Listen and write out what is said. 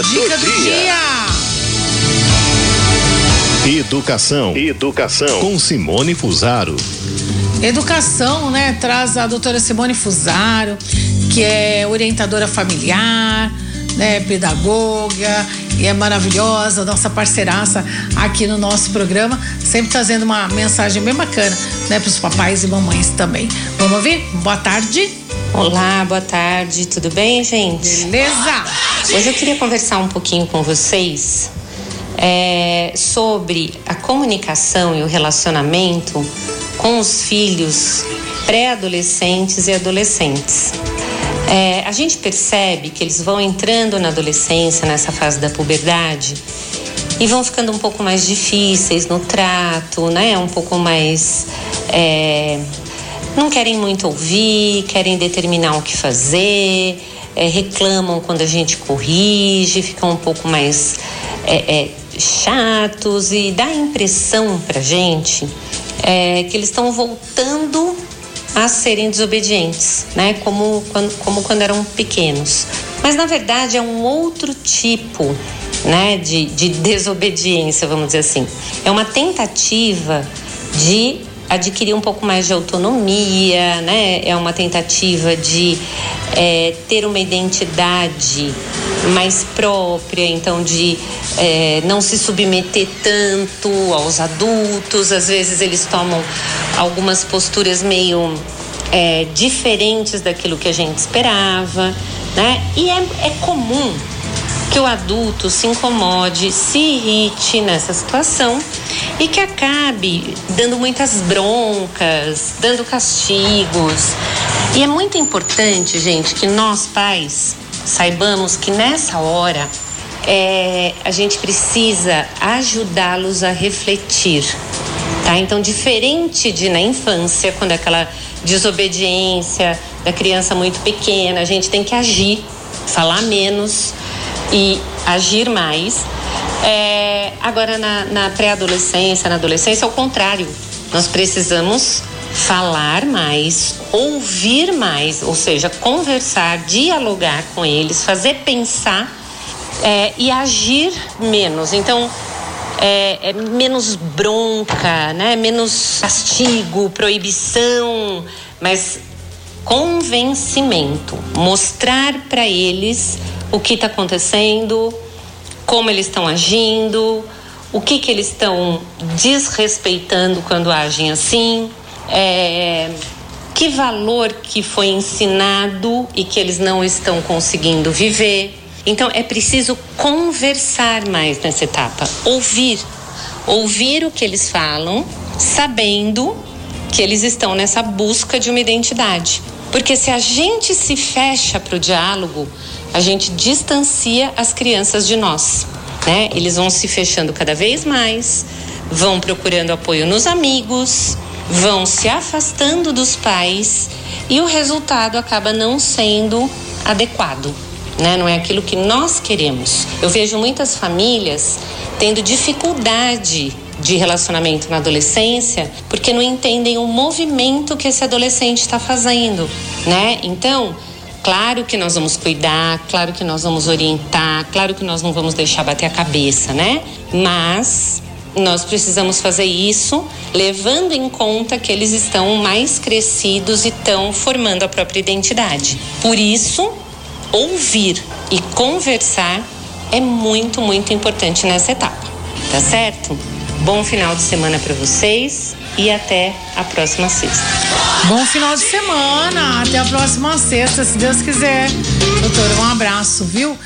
Dica, Dica do, do dia. dia. Educação. Educação. Com Simone Fusaro. Educação, né? Traz a doutora Simone Fusaro, que é orientadora familiar, né? Pedagoga e é maravilhosa, nossa parceiraça aqui no nosso programa, sempre trazendo uma mensagem bem bacana, né? Para os papais e mamães também. Vamos ouvir? Boa tarde. Olá, boa tarde, tudo bem, gente? Beleza? Hoje eu queria conversar um pouquinho com vocês é, sobre a comunicação e o relacionamento com os filhos pré-adolescentes e adolescentes. É, a gente percebe que eles vão entrando na adolescência, nessa fase da puberdade, e vão ficando um pouco mais difíceis no trato, né? Um pouco mais. É, não querem muito ouvir, querem determinar o que fazer, é, reclamam quando a gente corrige, ficam um pouco mais é, chatos e dá a impressão pra gente que eles estão voltando a serem desobedientes, né? Como quando, como quando eram pequenos. Mas na verdade é um outro tipo, né? De, de desobediência, vamos dizer assim. É uma tentativa de adquirir um pouco mais de autonomia, né? É uma tentativa de é, ter uma identidade mais própria, então de é, não se submeter tanto aos adultos. Às vezes eles tomam algumas posturas meio é, diferentes daquilo que a gente esperava, né? E é, é comum que o adulto se incomode, se irrite nessa situação e que acabe dando muitas broncas, dando castigos. E é muito importante, gente, que nós pais saibamos que nessa hora é, a gente precisa ajudá-los a refletir, tá? Então, diferente de na infância, quando é aquela desobediência da criança muito pequena, a gente tem que agir, falar menos e agir mais. É, agora, na, na pré-adolescência, na adolescência, é o contrário. Nós precisamos falar mais, ouvir mais, ou seja, conversar, dialogar com eles, fazer pensar é, e agir menos. Então, é, é, menos bronca, né? menos castigo, proibição, mas convencimento. Mostrar para eles o que está acontecendo, como eles estão agindo, o que, que eles estão desrespeitando quando agem assim, é, que valor que foi ensinado e que eles não estão conseguindo viver. Então é preciso conversar mais nessa etapa, ouvir, ouvir o que eles falam, sabendo que eles estão nessa busca de uma identidade. Porque se a gente se fecha para o diálogo, a gente distancia as crianças de nós, né? Eles vão se fechando cada vez mais, vão procurando apoio nos amigos, vão se afastando dos pais e o resultado acaba não sendo adequado. Né? Não é aquilo que nós queremos. Eu vejo muitas famílias tendo dificuldade de relacionamento na adolescência porque não entendem o movimento que esse adolescente está fazendo, né? Então, claro que nós vamos cuidar, claro que nós vamos orientar, claro que nós não vamos deixar bater a cabeça, né? Mas nós precisamos fazer isso levando em conta que eles estão mais crescidos e estão formando a própria identidade. Por isso, ouvir e conversar é muito, muito importante nessa etapa. Tá certo? Bom final de semana para vocês e até a próxima sexta. Bom final de semana, até a próxima sexta, se Deus quiser. Doutora, um abraço, viu?